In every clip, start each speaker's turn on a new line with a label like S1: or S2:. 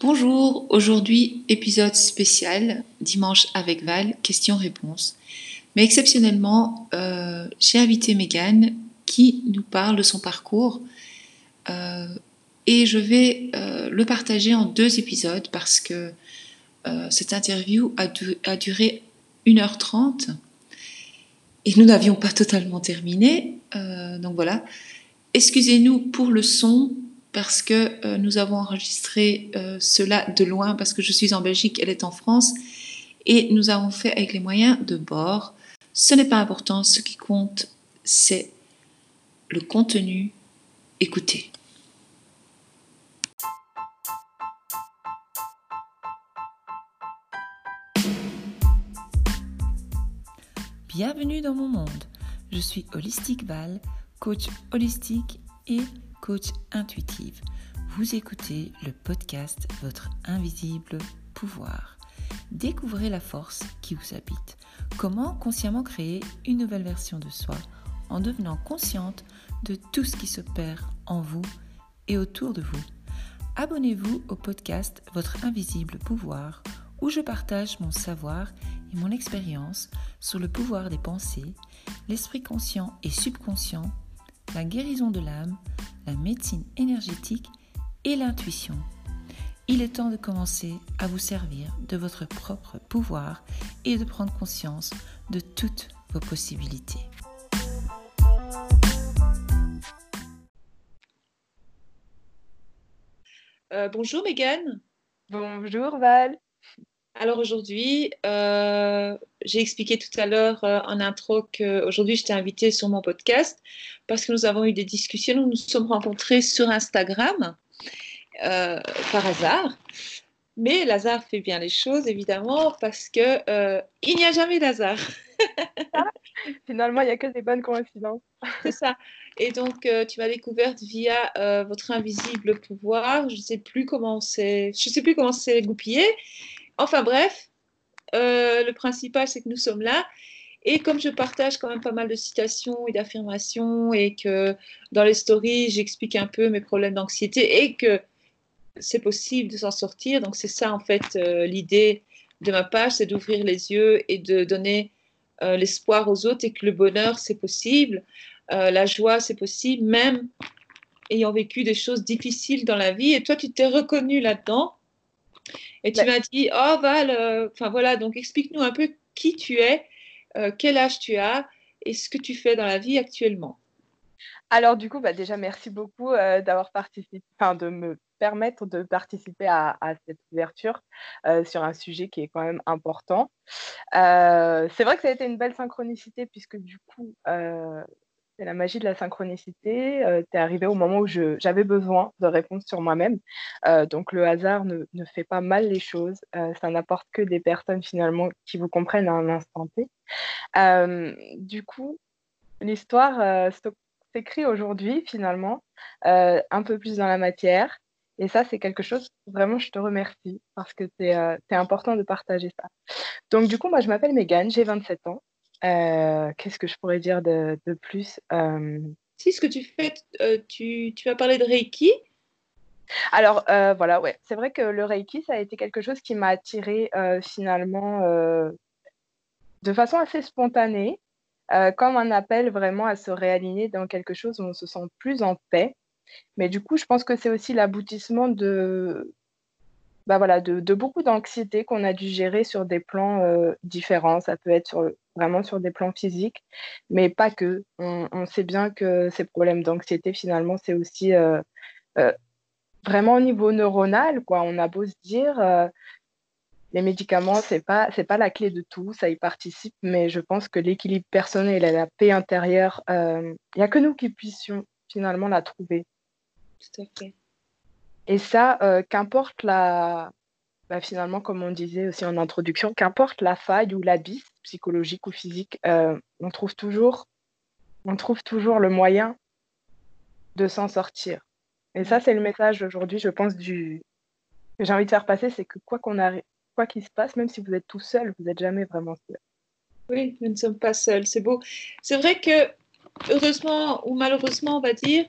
S1: Bonjour, aujourd'hui épisode spécial, dimanche avec Val, questions-réponses. Mais exceptionnellement, euh, j'ai invité Megan qui nous parle de son parcours euh, et je vais euh, le partager en deux épisodes parce que cette interview a, a, duré 1h30 et nous n'avions pas totalement terminé. donc voilà. Excusez-nous pour le son, parce que euh, nous avons enregistré euh, cela de loin, parce que je suis en Belgique, elle est en France, et nous avons fait avec les moyens de bord. Ce n'est pas important, ce qui compte, c'est le contenu. Écoutez.
S2: Bienvenue dans mon monde. Je suis Holistique Val, coach holistique et coach intuitive. Vous écoutez le podcast Votre invisible pouvoir. Découvrez la force qui vous habite. Comment consciemment créer une nouvelle version de soi en devenant consciente de tout ce qui se perd en vous et autour de vous. Abonnez-vous au podcast Votre invisible pouvoir où je partage mon savoir et mon expérience sur le pouvoir des pensées, l'esprit conscient et subconscient, la guérison de l'âme, la médecine énergétique et l'intuition. Il est temps de commencer à vous servir de votre propre pouvoir et de prendre conscience de toutes vos possibilités.
S1: Euh, bonjour Megan.
S3: Bonjour Val.
S1: Alors aujourd'hui, euh, j'ai expliqué tout à l'heure euh, en intro qu'aujourd'hui je t'ai invité sur mon podcast parce que nous avons eu des discussions, nous nous sommes rencontrés sur Instagram euh, par hasard. Mais Lazare fait bien les choses, évidemment, parce que il n'y a jamais d'hasard.
S3: Finalement, il n'y a que des bonnes coïncidences.
S1: C'est ça. Et donc, tu m'as découverte via votre invisible pouvoir. Je ne sais plus comment c'est, je sais plus comment c'est goupillé. Enfin bref, euh, le principal, c'est que nous sommes là. Et comme je partage quand même pas mal de citations et d'affirmations et que dans les stories, j'explique un peu mes problèmes d'anxiété et que c'est possible de s'en sortir. Donc c'est ça en fait euh, l'idée de ma page, c'est d'ouvrir les yeux et de donner euh, l'espoir aux autres et que le bonheur, c'est possible, la joie, c'est possible, même ayant vécu des choses difficiles dans la vie. Et toi, tu t'es reconnu là-dedans. Et tu bah m'as dit, oh Val, euh, enfin voilà, donc explique-nous un peu qui tu es, euh, quel âge tu as et ce que tu fais dans la vie actuellement.
S3: Alors du coup, bah, déjà merci beaucoup euh, d'avoir participé, enfin de me permettre de participer à, à cette ouverture sur un sujet qui est quand même important. c'est vrai que ça a été une belle synchronicité puisque du coup, c'est la magie de la synchronicité. Euh, tu es arrivé au moment où j'avais besoin de réponses sur moi-même. Euh, donc le hasard ne, fait pas mal les choses. Euh, ça n'apporte que des personnes finalement qui vous comprennent à un instant T. du coup, l'histoire s'écrit aujourd'hui finalement, un peu plus dans la matière. Et ça, c'est quelque chose, vraiment, je te remercie parce que c'est important de partager ça. Donc, du coup, moi, je m'appelle Megan, j'ai 27 ans. Euh, qu'est-ce que je pourrais dire de, plus
S1: euh, Si, ce que tu fais, euh, tu, tu as parlé de Reiki.
S3: Alors, voilà, ouais. C'est vrai que le Reiki, ça a été quelque chose qui m'a attiré finalement de façon assez spontanée, comme un appel vraiment à se réaligner dans quelque chose où on se sent plus en paix. Mais du coup, je pense que c'est aussi l'aboutissement de, bah voilà, de, de beaucoup d'anxiété qu'on a dû gérer sur des plans différents. Ça peut être sur vraiment sur des plans physiques, mais pas que. On, sait bien que ces problèmes d'anxiété, finalement, c'est aussi euh, euh, vraiment au niveau neuronal. Quoi. On a beau se dire, euh, les médicaments, ce n'est pas, pas la clé de tout, ça y participe, mais je pense que l'équilibre personnel et la paix intérieure, il n'y a que nous qui puissions finalement la trouver.
S1: Tout à fait.
S3: Et ça, qu'importe la, bah, finalement, comme on disait aussi en introduction, qu'importe la faille ou l'abysse psychologique ou physique, euh, on, trouve toujours, on trouve toujours le moyen de s'en sortir. Et ça, c'est le message aujourd'hui, je pense, que j'ai envie de faire passer, c'est que quoi qu'on arrive, quoi qu'il se passe, même si vous êtes tout seul, vous n'êtes jamais vraiment seul.
S1: Oui, nous ne sommes pas seuls, c'est beau. C'est vrai que, heureusement ou malheureusement, on va dire,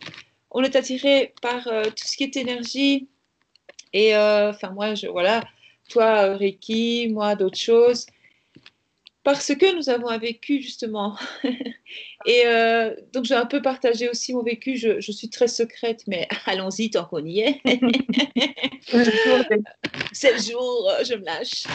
S1: on est attiré par euh, tout ce qui est énergie, Et enfin, moi, je, voilà, toi, Reiki, moi, d'autres choses parce que nous avons un vécu justement. et euh, donc j'ai un peu partagé aussi mon vécu. Je, je suis très secrète, mais allons-y tant qu'on y est. C'est le jour, euh, je me lâche.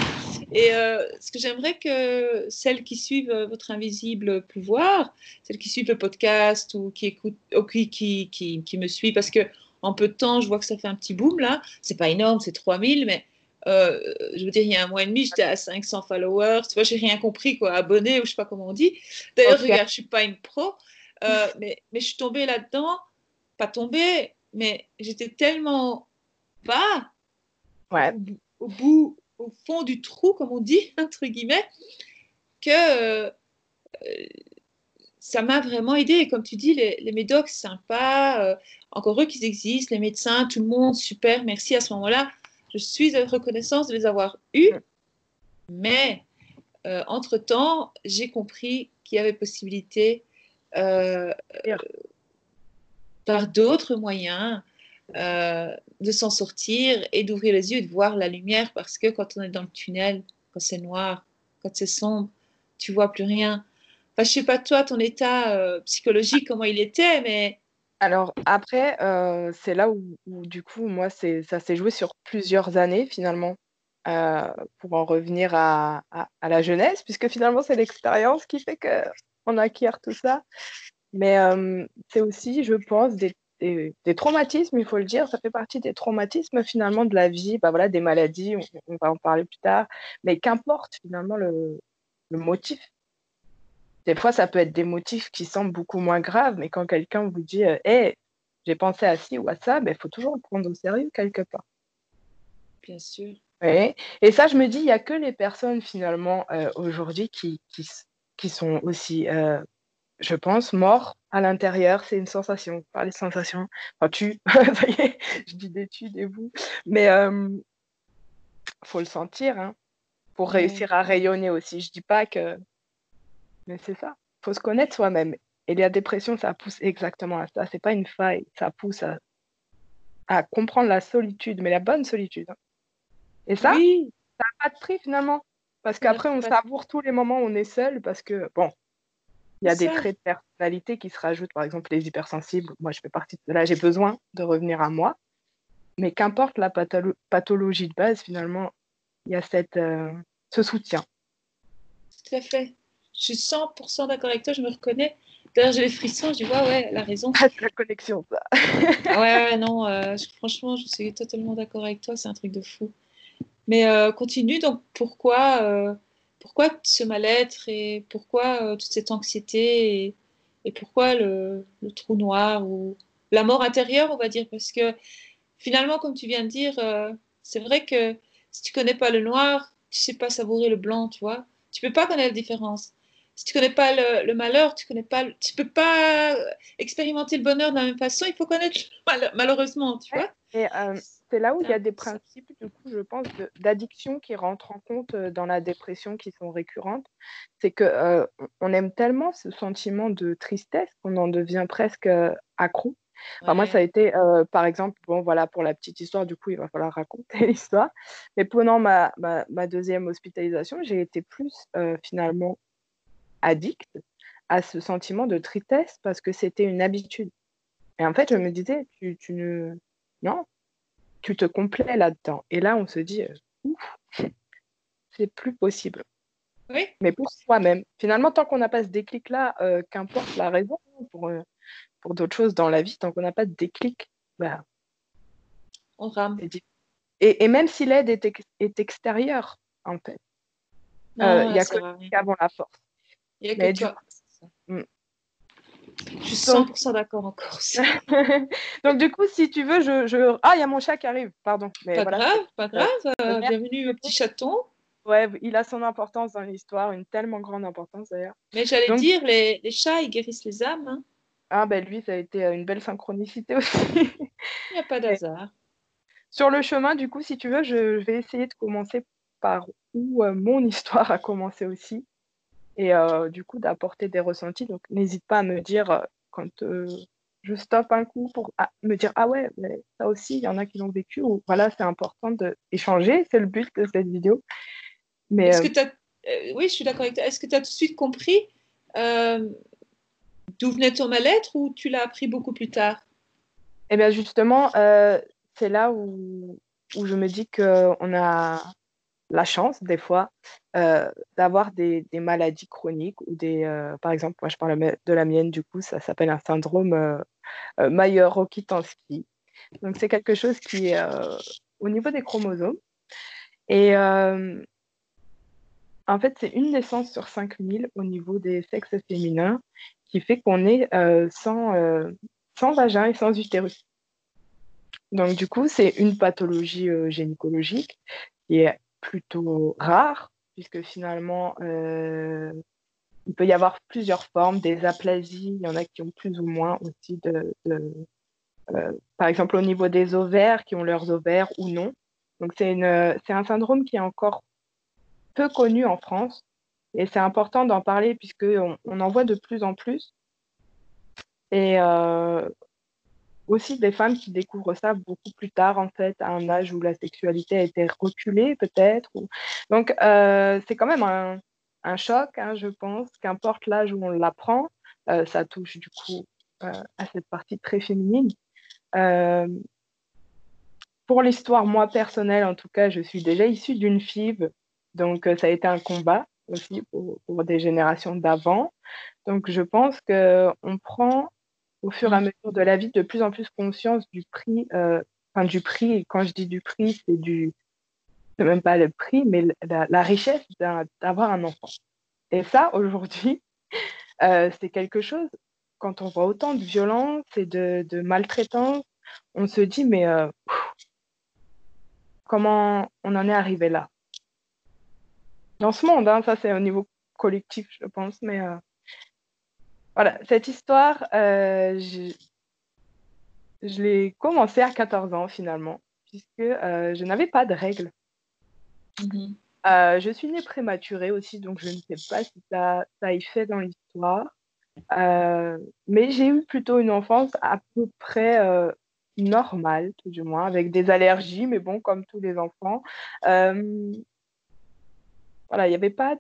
S1: Et euh, ce que j'aimerais que celles qui suivent votre invisible pouvoir, celles qui suivent le podcast ou qui écoutent, ou qui, qui, qui, qui me suivent, parce que en peu de temps, je vois que ça fait un petit boom là. C'est pas énorme, c'est 3000, mais euh, je veux dire, il y a un mois et demi, j'étais à 500 followers. Tu vois, j'ai rien compris, quoi. Abonné ou je sais pas comment on dit. D'ailleurs, regarde, je suis pas une pro, euh, mais, mais je suis tombée là-dedans. Pas tombée, mais j'étais tellement bas,
S3: ouais.
S1: au, bout, au fond du trou, comme on dit, entre guillemets, que euh, ça m'a vraiment aidé. Et comme tu dis, les, les médocs sympas, encore eux qui existent, les médecins, tout le monde, super, merci à ce moment-là je suis reconnaissante de les avoir eus, mais euh, entre-temps, j'ai compris qu'il y avait possibilité euh, par d'autres moyens euh, de s'en sortir et d'ouvrir les yeux et de voir la lumière parce que quand on est dans le tunnel, quand c'est noir, quand c'est sombre, tu vois plus rien. Enfin, je sais pas toi, ton état psychologique, comment il était, mais
S3: alors après, euh, c'est là où, du coup, moi, ça s'est joué sur plusieurs années finalement, euh, pour en revenir à, la jeunesse, puisque finalement, c'est l'expérience qui fait qu'on acquiert tout ça. Mais euh, c'est aussi, je pense, des, traumatismes, il faut le dire, ça fait partie des traumatismes finalement de la vie, bah voilà, des maladies, on, va en parler plus tard, mais qu'importe finalement le motif des fois, ça peut être des motifs qui semblent beaucoup moins graves, mais quand quelqu'un vous dit Hé, euh, j'ai pensé à ci ou à ça, il ben, faut toujours le prendre au sérieux quelque part.
S1: Bien sûr.
S3: Et ça, je me dis, il n'y a que les personnes finalement euh, aujourd'hui qui, qui, sont aussi, euh, je pense, morts à l'intérieur. C'est une sensation, pas les sensations. Enfin, tu, ça y est, je dis des tu, des vous. Mais il faut le sentir hein, pour réussir à rayonner aussi. Je dis pas que mais c'est ça. Il faut se connaître soi-même. Et la dépression, ça pousse exactement à ça. C'est pas une faille. Ça pousse à, comprendre la solitude, mais la bonne solitude. Hein. Et ça, ça n'a pas de prix finalement. Parce qu'après, on savoure tous les moments où on est seul parce que, bon, il y a des traits de personnalité qui se rajoutent, par exemple les hypersensibles. Moi, je fais partie de là, j'ai besoin de revenir à moi. Mais qu'importe la pathologie de base, finalement, il y a cette, euh, ce soutien.
S1: Tout à fait. Je suis 100% d'accord avec toi, je me reconnais. D'ailleurs, j'ai les frissons, je dis, ouais, ouais, elle a raison.
S3: Ah, c'est la connexion, ça.
S1: ouais, ouais, non, euh, franchement, je suis totalement d'accord avec toi, c'est un truc de fou. Mais euh, continue, donc pourquoi, euh, pourquoi ce mal-être et pourquoi toute cette anxiété et, et pourquoi le, le, trou noir ou la mort intérieure, on va dire, parce que finalement, comme tu viens de dire, c'est vrai que si tu connais pas le noir, tu sais pas savourer le blanc, tu vois. Tu peux pas connaître la différence si tu connais pas le, malheur, tu connais pas, tu peux pas expérimenter le bonheur de la même façon. Il faut connaître malheureusement, tu vois.
S3: Et euh, c'est là où il y a des principes, du coup, je pense, d'addiction qui rentrent en compte euh, dans la dépression, qui sont récurrentes. C'est que euh, on aime tellement ce sentiment de tristesse qu'on en devient presque accro. Moi, ça a été, par exemple, bon, voilà, pour la petite histoire, du coup, il va falloir raconter l'histoire. Mais pendant ma, ma, ma, deuxième hospitalisation, j'ai été plus finalement addict à ce sentiment de tristesse parce que c'était une habitude. Et en fait, je me disais, tu, tu ne. Non, tu te complais là-dedans. Et là, on se dit, euh, ouf, c'est plus possible.
S1: Oui.
S3: Mais pour soi-même. Finalement, tant qu'on n'a pas ce déclic-là, euh, qu'importe la raison pour, euh, pour d'autres choses dans la vie, tant qu'on n'a pas de déclic, bah,
S1: on rame.
S3: Et, et, même si l'aide est, est extérieure, en fait, il y a que avant la force.
S1: Il y a que toi. Mm. Je suis 100% d'accord encore.
S3: Donc, du coup, si tu veux, je. je... Ah, il y a mon chat qui arrive, pardon.
S1: Mais pas grave, pas grave. Euh, bienvenue, au petit chaton.
S3: Ouais, il a son importance dans l'histoire, une tellement grande importance d'ailleurs.
S1: Mais j'allais dire, les, les, chats, ils guérissent les âmes. Hein.
S3: Ah, ben lui, ça a été euh, une belle synchronicité aussi.
S1: il n'y a pas d'hasard.
S3: Sur le chemin, du coup, si tu veux, je, vais essayer de commencer par où euh, mon histoire a commencé aussi et euh, du coup d'apporter des ressentis. Donc n'hésite pas à me dire euh, quand euh, je stoppe un coup pour ah, me dire ah ouais, mais ça aussi, il y en a qui l'ont vécu. Ou voilà, c'est important d'échanger. C'est le but de cette vidéo.
S1: Mais est-ce que euh, oui, je suis d'accord avec toi. Est-ce que tu as tout de suite compris euh, d'où venait ton mal-être ou tu l'as appris beaucoup plus tard?
S3: Eh bien, justement, c'est là où, où, je me dis qu'on a la chance, des fois, d'avoir des, maladies chroniques ou des. par exemple, moi, je parle de la mienne, du coup, ça s'appelle un syndrome Mayer-Rokitansky. Donc, c'est quelque chose qui est au niveau des chromosomes. Et en fait, c'est une naissance sur 5000 au niveau des sexes féminins qui fait qu'on est euh, sans, euh, sans vagin et sans utérus. Donc, du coup, c'est une pathologie euh, gynécologique qui est plutôt rare, puisque finalement, il peut y avoir plusieurs formes, des aplasies, il y en a qui ont plus ou moins aussi de, par exemple, au niveau des ovaires, qui ont leurs ovaires ou non. Donc, c'est un syndrome qui est encore peu connu en France. Et c'est important d'en parler puisqu'on on en voit de plus en plus. Et euh, aussi des femmes qui découvrent ça beaucoup plus tard, en fait, à un âge où la sexualité a été reculée, peut-être. Donc, euh, c'est quand même un, choc, hein, je pense, qu'importe l'âge où on l'apprend, euh, ça touche du coup à cette partie très féminine. pour l'histoire, moi personnelle, en tout cas, je suis déjà issue d'une FIV donc, euh, ça a été un combat aussi pour, des générations d'avant. Donc, je pense qu'on prend au fur et à mesure de la vie de plus en plus conscience du prix, euh, enfin du prix, et quand je dis du prix, c'est du, c'est même pas le prix, mais la, richesse d'avoir un enfant. Et ça, aujourd'hui, euh, c'est quelque chose, quand on voit autant de violence et de, de maltraitance, on se dit, mais comment on en est arrivé là? Dans ce monde. Hein, ça, c'est au niveau collectif, je pense. Mais euh, voilà, cette histoire, euh, je, l'ai commencé à 14 ans finalement, puisque euh, je n'avais pas de règles. Mhm. je suis née prématurée aussi, donc je ne sais pas si ça, ça y fait dans l'histoire. mais j'ai eu plutôt une enfance à peu près normale, tout du moins, avec des allergies, mais bon, comme tous les enfants voilà, il n'y avait pas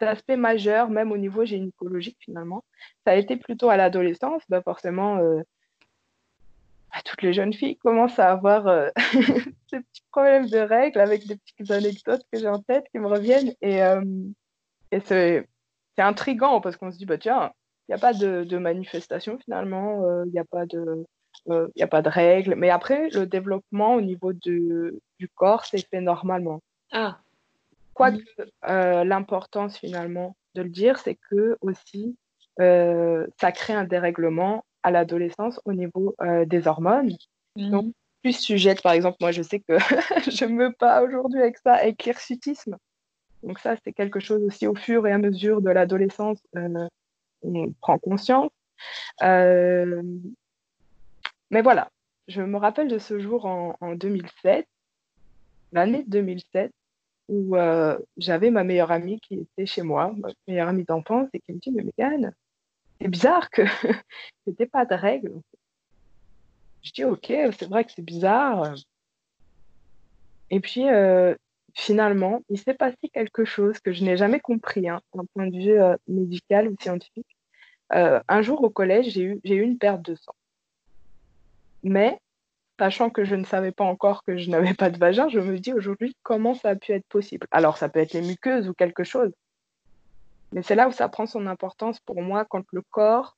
S3: d'aspect majeur, même au niveau gynécologique finalement. Ça a été plutôt à l'adolescence, bah forcément, euh, bah, toutes les jeunes filles commencent à avoir euh, ces petits problèmes de règles avec des petites anecdotes que j'ai en tête qui me reviennent. Et, euh, et c'est intriguant parce qu'on se dit, bah tiens, il n'y a pas de, de manifestation finalement, il n'y a pas de... il a pas de règles, mais après, le développement au niveau du corps s'est fait normalement.
S1: Ah,
S3: Quoique euh, l'importance finalement de le dire, c'est que aussi euh, ça crée un dérèglement à l'adolescence au niveau euh, des hormones. Mhm. Donc, plus sujette, par exemple, moi je sais que je me bats aujourd'hui avec ça, avec l'hirsutisme. Donc ça, c'est quelque chose aussi au fur et à mesure de l'adolescence, on prend conscience. mais voilà, je me rappelle de ce jour en, en 2007, l'année 2007, où euh, j'avais ma meilleure amie qui était chez moi, ma meilleure amie d'enfance, et qui me dit Mais Mégane, c'est bizarre que c'était pas de règles. Je dis Ok, c'est vrai que c'est bizarre. Et puis, euh, finalement, il s'est passé quelque chose que je n'ai jamais compris hein, d'un point de vue euh, médical ou scientifique. un jour au collège, j'ai eu, eu une perte de sang. Mais sachant que je ne savais pas encore que je n'avais pas de vagin, je me dis aujourd'hui comment ça a pu être possible. Alors ça peut être les muqueuses ou quelque chose, mais c'est là où ça prend son importance pour moi quand le corps,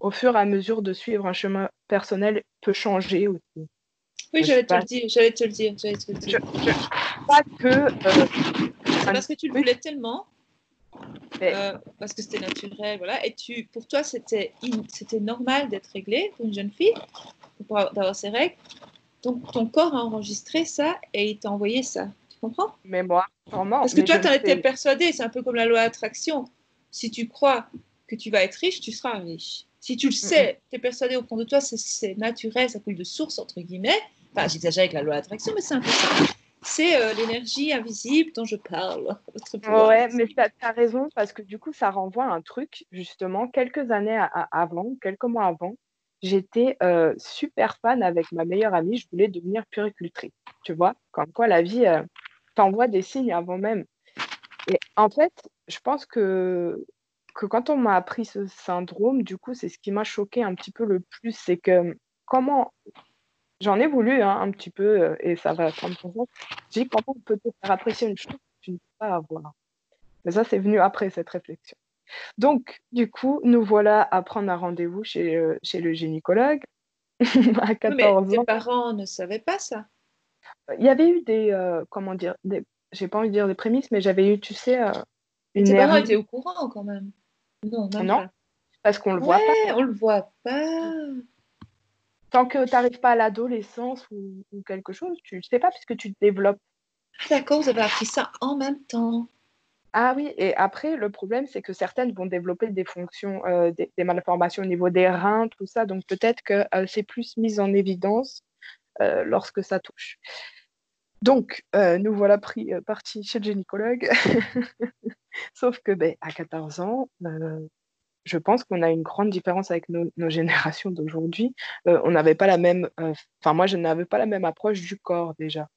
S3: au fur et à mesure de suivre un chemin personnel, peut changer aussi.
S1: Oui, j'allais te, le dire, j'allais te le dire. te le dire.
S3: Je, pas que. Euh,
S1: c'est parce que tu le voulais tellement. Euh, parce que c'était naturel, voilà. Et tu, pour toi, c'était, c'était normal d'être réglé pour une jeune fille? D'avoir ses règles. Donc, ton corps a enregistré ça et il t'a envoyé ça. Tu comprends?
S3: Mais moi, vraiment.
S1: Parce que toi, tu en étais persuadé. C'est un peu comme la loi d'attraction. Si tu crois que tu vas être riche, tu seras riche. Si tu le sais, tu es persuadé au fond de toi, c'est naturel, ça coule de source, entre guillemets. Enfin, j'exagère avec la loi d'attraction, mais c'est un peu ça. c'est euh, l'énergie invisible dont je parle.
S3: Ouais, mais tu as, raison, parce que du coup, ça renvoie à un truc, justement, quelques années avant, quelques mois avant, j'étais super fan avec ma meilleure amie, je voulais devenir puricultrice. Tu vois, comme quoi la vie t'envoie des signes avant même. Et en fait, je pense que, que quand on m'a appris ce syndrome, du coup, c'est ce qui m'a choqué un petit peu le plus, c'est que comment j'en ai voulu hein, un petit peu, et ça va prendre son temps. J'ai dit comment on peut te faire apprécier une chose que tu ne peux pas avoir? Mais ça, c'est venu après cette réflexion. Donc, du coup, nous voilà à prendre un rendez-vous chez, euh, chez le gynécologue
S1: à 14 mais tes parents ne savaient pas ça.
S3: Il y avait eu des, euh, comment dire, des, j'ai pas envie de dire des prémices, mais j'avais eu, tu sais, euh,
S1: une tes parents étaient au courant quand même.
S3: Non, non parce qu'on le voit pas.
S1: On le voit pas.
S3: Tant que tu n'arrives pas à l'adolescence ou, ou, quelque chose, tu ne sais pas puisque tu te développes.
S1: D'accord, vous avez appris ça en même temps.
S3: Ah oui, et après, le problème, c'est que certaines vont développer des fonctions, des, malformations au niveau des reins, tout ça. Donc peut-être que c'est plus mis en évidence lorsque ça touche. Donc, nous voilà pris, partis chez le gynécologue. Sauf que ben, à 14 ans, je pense qu'on a une grande différence avec nos générations d'aujourd'hui. on n'avait pas la même, enfin moi, je n'avais pas la même approche du corps déjà.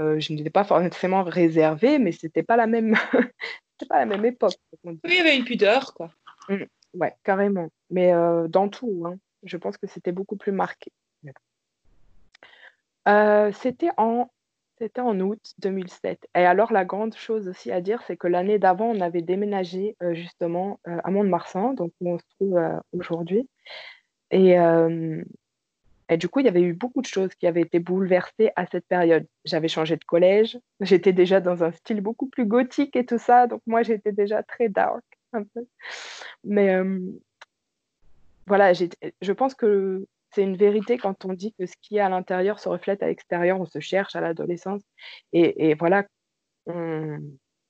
S3: Euh, je n'étais pas forcément réservée, mais c'était pas la même, c'était pas la même époque.
S1: Oui, il y avait une pudeur, quoi.
S3: Mmh, ouais, carrément. Mais euh, dans tout, hein, je pense que c'était beaucoup plus marqué. Euh, c'était en c'était en août 2007. Et alors, la grande chose aussi à dire, c'est que l'année d'avant, on avait déménagé justement à Mont-de-Marsan, donc où on se trouve aujourd'hui. Et, et du coup, il y avait eu beaucoup de choses qui avaient été bouleversées à cette période. J'avais changé de collège, j'étais déjà dans un style beaucoup plus gothique et tout ça, donc moi j'étais déjà très dark. Mais euh, voilà, je pense que c'est une vérité quand on dit que ce qui est à l'intérieur se reflète à l'extérieur, on se cherche à l'adolescence. Et, voilà,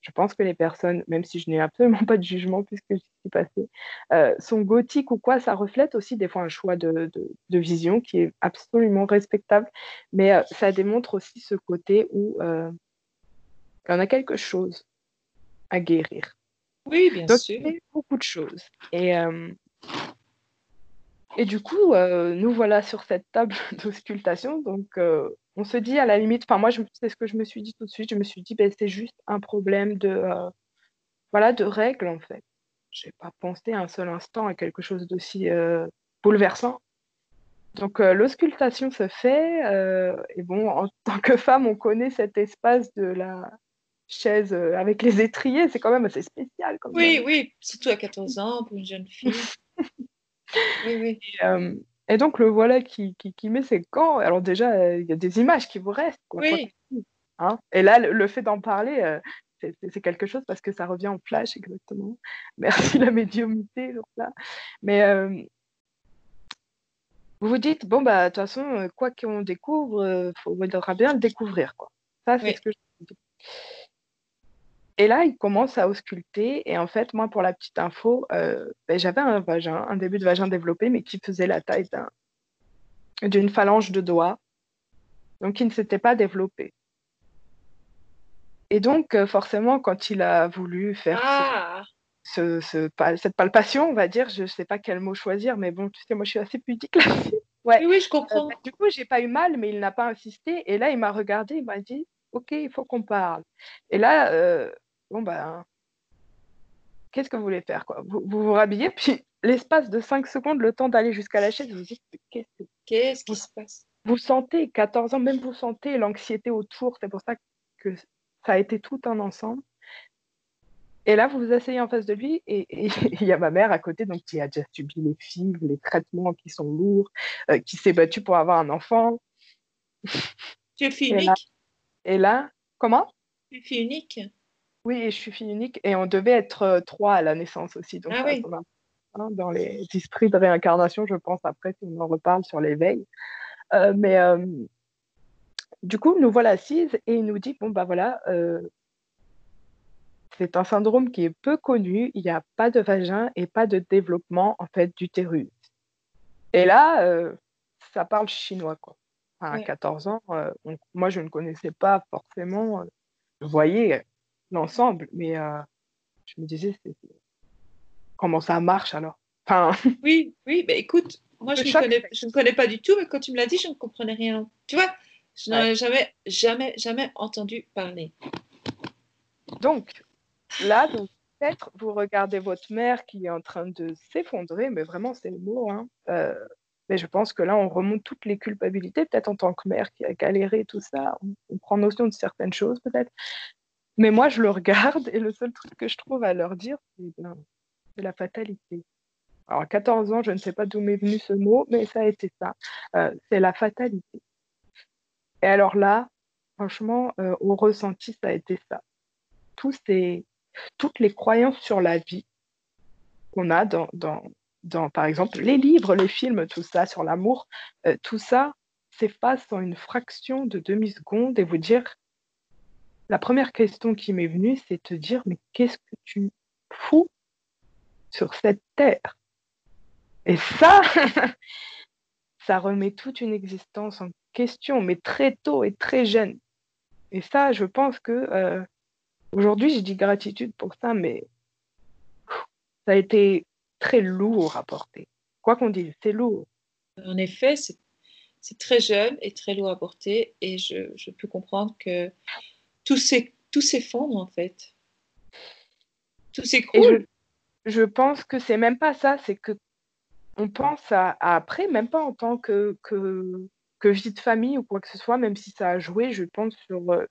S3: je pense que les personnes, même si je n'ai absolument pas de jugement puisque je suis passée, euh, sont gothiques ou quoi, ça reflète aussi des fois un choix de, vision qui est absolument respectable, mais euh, ça démontre aussi ce côté où euh, on a quelque chose à guérir.
S1: Oui, bien sûr.
S3: Beaucoup de choses. Et, et du coup, nous voilà sur cette table d'auscultation. Donc, on se dit à la limite, enfin moi c'est ce que je me suis dit tout de suite, je me suis dit ben, c'est juste un problème de euh, voilà de règles en fait. Je n'ai pas pensé un seul instant à quelque chose d'aussi euh, bouleversant. Donc euh, l'auscultation se fait et bon en tant que femme on connaît cet espace de la chaise avec les étriers, c'est quand même assez spécial.
S1: oui oui, surtout à 14 ans pour une jeune fille.
S3: oui oui. Et donc, le voilà qui, qui, met ses gants. Alors, déjà, euh, il y a des images qui vous restent.
S1: oui.
S3: Hein et là, le, fait d'en parler, euh, c'est quelque chose parce que ça revient en flash, exactement. Merci la médiumité. là. Mais euh, vous vous dites, bon, bah, de toute façon, quoi qu'on découvre, il faudra bien le découvrir. Quoi. Ça, c'est ce que je dis. Et là, il commence à ausculter. Et en fait, moi, pour la petite info, euh, ben, j'avais un vagin, un début de vagin développé, mais qui faisait la taille d'une phalange de doigt. Donc, il ne s'était pas développé. Et donc, euh, forcément, quand il a voulu faire
S1: ah.
S3: cette palpation, on va dire, je ne sais pas quel mot choisir, mais bon, tu sais, moi, je suis assez pudique là
S1: Ouais. Oui, je comprends.
S3: Euh, du coup, j'ai pas eu mal, mais il n'a pas insisté. Et là, il m'a regardé, il m'a dit, OK, il faut qu'on parle. Et là, bon, ben, qu'est-ce que vous voulez faire quoi? Vous, vous, rhabillez, puis l'espace de 5 secondes, le temps d'aller jusqu'à la chaise, vous dites
S1: qu'est-ce qui se passe?
S3: Vous sentez, 14 ans, même vous sentez l'anxiété autour, c'est pour ça que ça a été tout un ensemble. Et là, vous vous asseyez en face de lui et il y a ma mère à côté, donc qui a déjà subi les fibres, les traitements qui sont lourds, euh, qui s'est battue pour avoir un enfant.
S1: Tu es fille unique?
S3: Et là, comment?
S1: Tu es fille unique?
S3: Oui, je suis fille unique et on devait être euh, trois à la naissance aussi. Donc,
S1: ah oui.
S3: Hein, dans les esprits de réincarnation, je pense après si on en reparle sur l'éveil. Euh, mais euh, du coup, nous voilà assises et il nous dit bon, bah voilà, c'est un syndrome qui est peu connu, il n'y a pas de vagin et pas de développement en fait d'utérus. Et là, ça parle chinois quoi. à 14 ans, moi, je ne connaissais pas forcément, je voyais l'ensemble, mais je me disais, comment ça marche alors? Enfin...
S1: Oui, oui, bah, écoute, moi, je, ne connais, je ne connais pas du tout, mais quand tu me l'as dit, je ne comprenais rien. Tu vois, je n'en ai jamais, jamais, jamais entendu parler.
S3: Donc, là, peut-être, vous regardez votre mère qui est en train de s'effondrer, mais vraiment, c'est le mot. Hein. Euh, mais je pense que là, on remonte toutes les culpabilités, peut-être en tant que mère qui a galéré, tout ça. On, prend notion de certaines choses, peut-être. Mais moi, je le regarde et le seul truc que je trouve à leur dire, c'est ben, la fatalité. Alors, à 14 ans, je ne sais pas d'où m'est venu ce mot, mais ça a été ça. Euh, c'est la fatalité. Et alors là, franchement, euh, au ressenti, ça a été ça. Toutes les croyances sur la vie qu'on a dans, par exemple, les livres, les films, tout ça, sur l'amour, euh, tout ça s'efface en une fraction de demi-seconde et vous dire, la première question qui m'est venue, c'est te dire, mais qu'est-ce que tu fous sur cette terre? Et ça, ça remet toute une existence en question, mais très tôt et très jeune. Et ça, je pense que euh, aujourd'hui, je dis gratitude pour ça, mais ça a été très lourd à porter. Quoi qu'on dise, c'est lourd.
S1: En effet, c'est très jeune et très lourd à porter, et je peux comprendre que tout s'effondre en fait. Tout s'écroule.
S3: Je, je pense que c'est même pas ça, c'est que on pense à, après, même pas en tant que, que, que, vie de famille ou quoi que ce soit, même si ça a joué, je pense, sur, euh,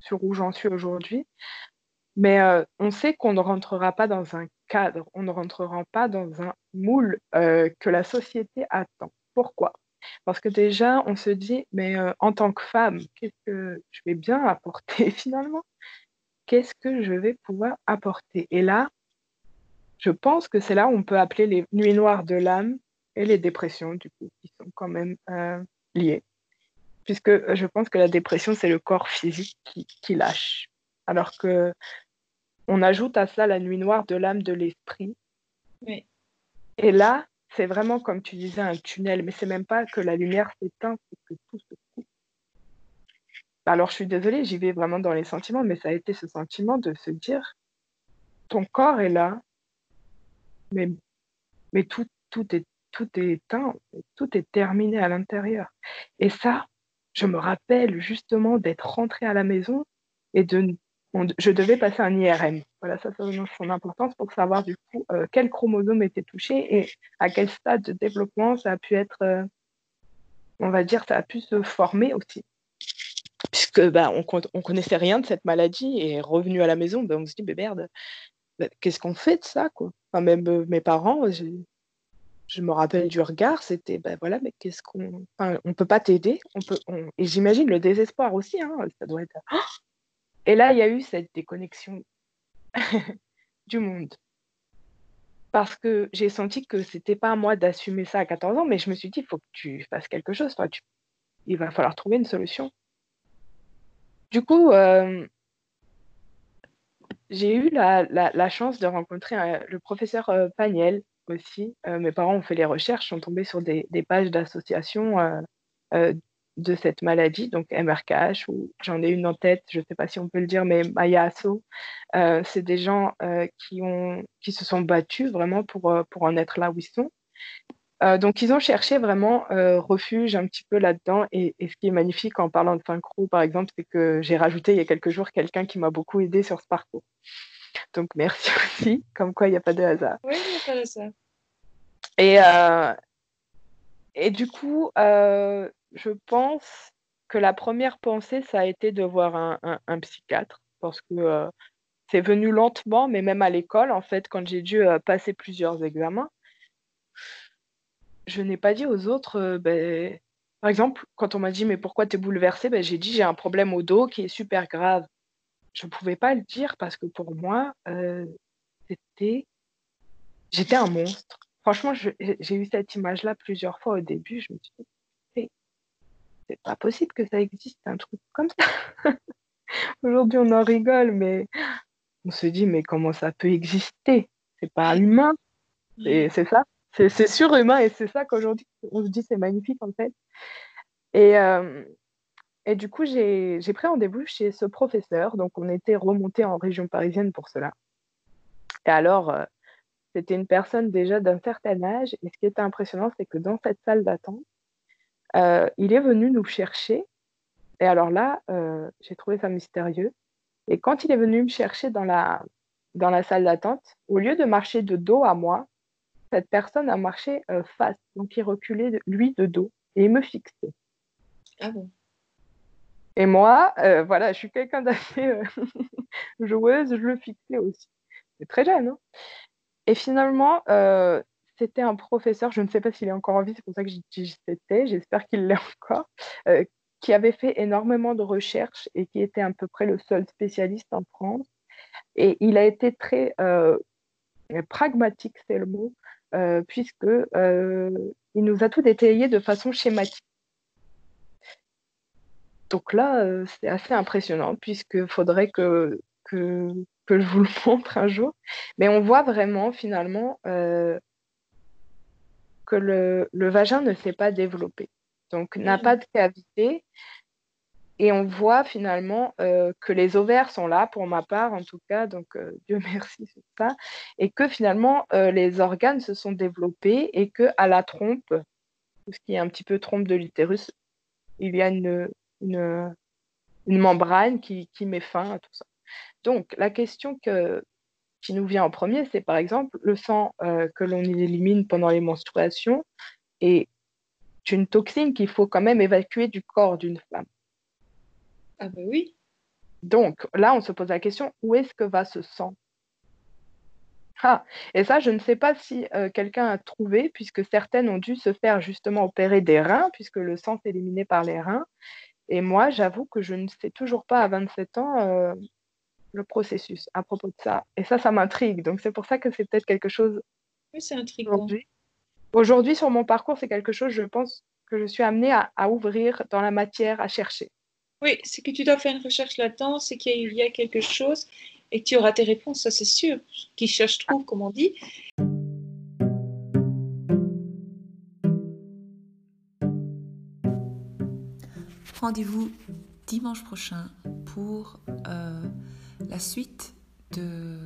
S3: sur où j'en suis aujourd'hui. Mais euh, on sait qu'on ne rentrera pas dans un cadre, on ne rentrera pas dans un moule euh, que la société attend. Pourquoi? Parce que déjà, on se dit, mais en tant que femme, qu'est-ce que je vais bien apporter finalement? Qu'est-ce que je vais pouvoir apporter? Et là, je pense que c'est là où on peut appeler les nuits noires de l'âme et les dépressions, du coup, qui sont quand même euh, liées. Puisque euh, je pense que la dépression, c'est le corps physique qui, lâche. Alors que on ajoute à ça la nuit noire de l'âme, de l'esprit. Et là, c'est vraiment, comme tu disais, un tunnel. Mais c'est même pas que la lumière s'éteint, c'est que tout se coupe. Alors, je suis désolée, j'y vais vraiment dans les sentiments, mais ça a été ce sentiment de se dire, ton corps est là, mais, mais tout, tout, est, tout est éteint, tout est terminé à l'intérieur. Et ça, je me rappelle justement d'être rentrée à la maison et de je devais passer un IRM. Voilà, ça, ça a son importance pour savoir du coup euh, quel chromosome était touché et à quel stade de développement ça a pu être, euh, on va dire, ça a pu se former aussi. Puisque bah, on, on connaissait rien de cette maladie et revenu à la maison, bah, on se dit, mais merde, bah, qu'est-ce qu'on fait de ça quoi? Même euh, mes parents, je me rappelle du regard, c'était ben voilà, mais qu'est-ce qu'on. Enfin, on peut pas t'aider, on peut. Et j'imagine le désespoir aussi, hein, ça doit être. Et là, il y a eu cette déconnexion du monde. Parce que j'ai senti que c'était pas à moi d'assumer ça à 14 ans, mais je me suis dit, il faut que tu fasses quelque chose. Il va falloir trouver une solution. Du coup, euh, j'ai eu la, chance de rencontrer le professeur euh, aussi. Euh, mes parents ont fait les recherches, sont tombés sur des, des pages d'associations euh, de cette maladie, donc MRKH, ou j'en ai une en tête, je ne sais pas si on peut le dire, mais Maya Asso. c'est des gens qui, ont, qui se sont battus vraiment pour, pour en être là où ils sont. Euh, donc, ils ont cherché vraiment euh, refuge un petit peu là-dedans. Et, ce qui est magnifique en parlant de Synchro, par exemple, c'est que j'ai rajouté il y a quelques jours quelqu'un qui m'a beaucoup aidé sur ce parcours. Donc, merci aussi. Comme quoi, il n'y a pas de hasard.
S1: Oui, il n'y a pas de hasard.
S3: Et, euh, et du coup, je pense que la première pensée, ça a été de voir un, psychiatre. Parce que c'est venu lentement, mais même à l'école, en fait, quand j'ai dû passer plusieurs examens je n'ai pas dit aux autres, euh, ben, par exemple, quand on m'a dit mais pourquoi tu es bouleversée, ben, j'ai dit j'ai un problème au dos qui est super grave. Je ne pouvais pas le dire parce que pour moi, euh, c'était, j'étais un monstre. Franchement, j'ai eu cette image-là plusieurs fois au début. Je me suis dit, c'est pas possible que ça existe, un truc comme ça. Aujourd'hui, on en rigole, mais on se dit, mais comment ça peut exister? C'est pas humain. Et c'est ça. C'est surhumain et c'est ça qu'aujourd'hui on se dit c'est magnifique en fait. Et, euh, et du coup, j'ai pris rendez-vous chez ce professeur. Donc, on était remonté en région parisienne pour cela. Et alors, euh, c'était une personne déjà d'un certain âge. Et ce qui était impressionnant, c'est que dans cette salle d'attente, euh, il est venu nous chercher. Et alors là, euh, j'ai trouvé ça mystérieux. Et quand il est venu me chercher dans la, dans la salle d'attente, au lieu de marcher de dos à moi, cette personne a marché face. Donc, il reculait, lui, de dos. Et il me fixait.
S1: Ah bon
S3: et moi, euh, voilà, je suis quelqu'un d'assez euh, joueuse, je le fixais aussi. C'est très jeune. Hein et finalement, euh, c'était un professeur, je ne sais pas s'il est encore en vie, c'est pour ça que j'ai dit c'était, j'espère qu'il l'est encore, qui avait fait énormément de recherches et qui était à peu près le seul spécialiste en France. Et il a été très pragmatique, c'est le mot, puisque il nous a tout détaillé de façon schématique. Donc là, euh, c'est assez impressionnant puisqu'il faudrait que, que, je vous le montre un jour. Mais on voit vraiment finalement euh, que le, le, vagin ne s'est pas développé, donc n'a pas de cavité. Et on voit finalement euh, que les ovaires sont là, pour ma part en tout cas, donc Dieu merci sur ça, et que finalement les organes se sont développés et que à la trompe, ce qui est un petit peu trompe de l'utérus, il y a une, une, membrane qui, met fin à tout ça. Donc, la question qui nous vient en premier, c'est par exemple le sang euh, que l'on élimine pendant les menstruations est une toxine qu'il faut quand même évacuer du corps d'une femme.
S1: Ah ben oui.
S3: Donc là, on se pose la question, où est-ce que va ce sang? Ah, et ça, je ne sais pas si euh, quelqu'un a trouvé, puisque certaines ont dû se faire justement opérer des reins, puisque le sang est éliminé par les reins. Et moi, j'avoue que je ne sais toujours pas à 27 ans euh, le processus à propos de ça. Et ça, ça m'intrigue. Donc c'est pour ça que c'est peut-être quelque chose.
S1: Oui, c'est intriguant.
S3: Aujourd'hui. sur mon parcours, c'est quelque chose, je pense, que je suis amenée à, ouvrir dans la matière, à chercher.
S1: Oui, c'est que tu dois faire une recherche là-dedans, c'est qu'il y a quelque chose et que tu auras tes réponses, ça c'est sûr. Qui cherche trouve, comme on dit.
S2: Rendez-vous dimanche prochain pour euh, la suite de,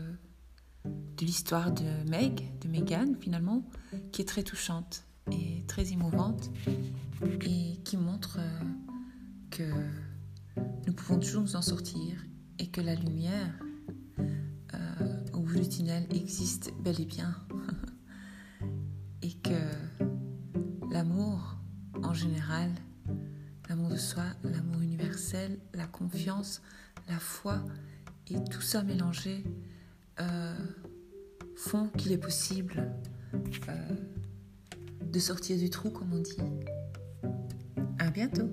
S2: l'histoire de Meg, de Megan finalement, qui est très touchante et très émouvante et qui montre euh, que nous pouvons toujours nous en sortir et que la lumière euh, au bout du tunnel existe bel et bien. Et que l'amour en général l'amour de soi, l'amour universel, la confiance, la foi et tout ça mélangé euh, font qu'il est possible euh, de sortir du trou, comme on dit. À bientôt!